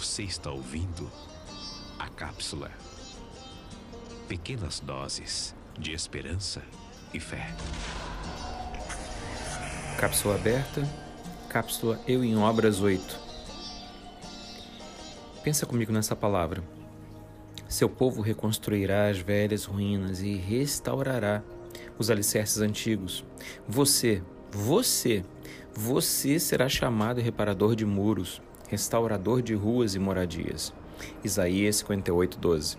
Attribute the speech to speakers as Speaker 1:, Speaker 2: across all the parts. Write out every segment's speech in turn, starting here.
Speaker 1: Você está ouvindo a cápsula. Pequenas doses de esperança e fé.
Speaker 2: Cápsula aberta, cápsula Eu em Obras 8. Pensa comigo nessa palavra. Seu povo reconstruirá as velhas ruínas e restaurará os alicerces antigos. Você, você, você será chamado reparador de muros, restaurador de ruas e moradias. Isaías 58, 12.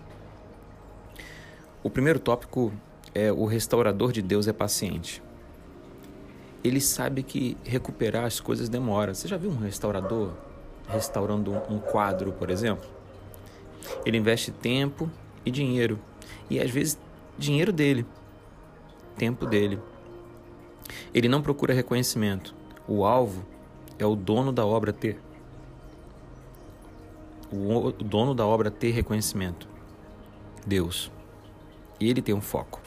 Speaker 2: O primeiro tópico é o restaurador de Deus é paciente. Ele sabe que recuperar as coisas demora. Você já viu um restaurador restaurando um quadro, por exemplo? Ele investe tempo e dinheiro, e às vezes dinheiro dele, tempo dele. Ele não procura reconhecimento. O alvo é o dono da obra ter o dono da obra ter reconhecimento? Deus. E ele tem um foco.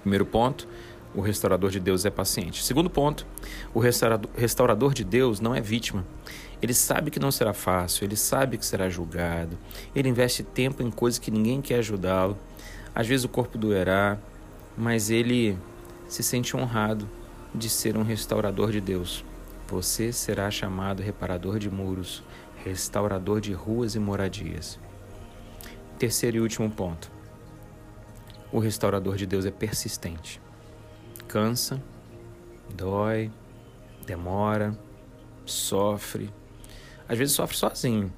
Speaker 2: Primeiro ponto, o restaurador de Deus é paciente. Segundo ponto, o restaurador de Deus não é vítima. Ele sabe que não será fácil, ele sabe que será julgado, ele investe tempo em coisas que ninguém quer ajudá-lo. Às vezes o corpo doerá, mas ele se sente honrado de ser um restaurador de Deus. Você será chamado reparador de muros, restaurador de ruas e moradias. Terceiro e último ponto. O restaurador de Deus é persistente. Cansa, dói, demora, sofre. Às vezes sofre sozinho,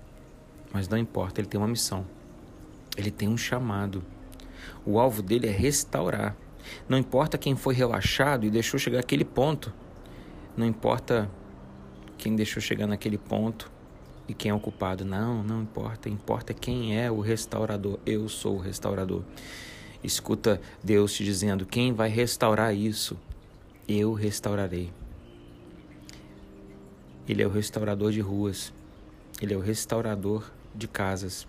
Speaker 2: mas não importa, ele tem uma missão. Ele tem um chamado. O alvo dele é restaurar. Não importa quem foi relaxado e deixou chegar aquele ponto. Não importa quem deixou chegar naquele ponto e quem é o culpado. Não, não importa. Importa quem é o restaurador. Eu sou o restaurador. Escuta Deus te dizendo: quem vai restaurar isso? Eu restaurarei. Ele é o restaurador de ruas. Ele é o restaurador de casas.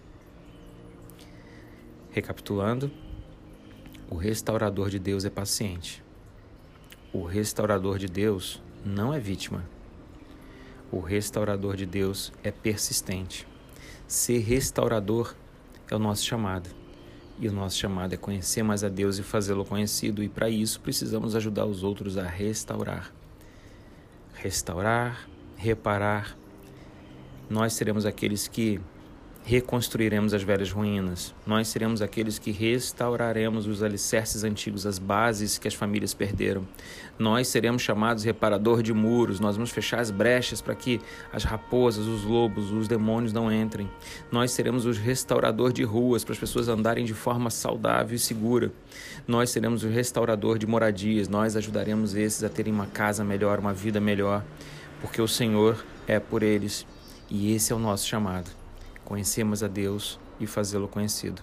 Speaker 2: Recapitulando, o restaurador de Deus é paciente. O restaurador de Deus não é vítima. O restaurador de Deus é persistente. Ser restaurador é o nosso chamado. E o nosso chamado é conhecer mais a Deus e fazê-lo conhecido, e para isso precisamos ajudar os outros a restaurar. Restaurar, reparar. Nós seremos aqueles que reconstruiremos as velhas ruínas. Nós seremos aqueles que restauraremos os alicerces antigos, as bases que as famílias perderam. Nós seremos chamados reparador de muros. Nós vamos fechar as brechas para que as raposas, os lobos, os demônios não entrem. Nós seremos os restaurador de ruas para as pessoas andarem de forma saudável e segura. Nós seremos o restaurador de moradias. Nós ajudaremos esses a terem uma casa melhor, uma vida melhor, porque o Senhor é por eles e esse é o nosso chamado conhecermos a Deus e fazê-lo conhecido.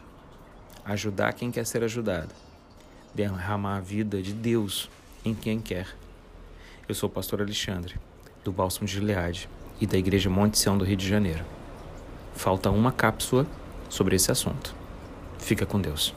Speaker 2: Ajudar quem quer ser ajudado. Derramar a vida de Deus em quem quer. Eu sou o pastor Alexandre, do Bálsamo de Gileade e da Igreja Monte Sião do Rio de Janeiro. Falta uma cápsula sobre esse assunto. Fica com Deus.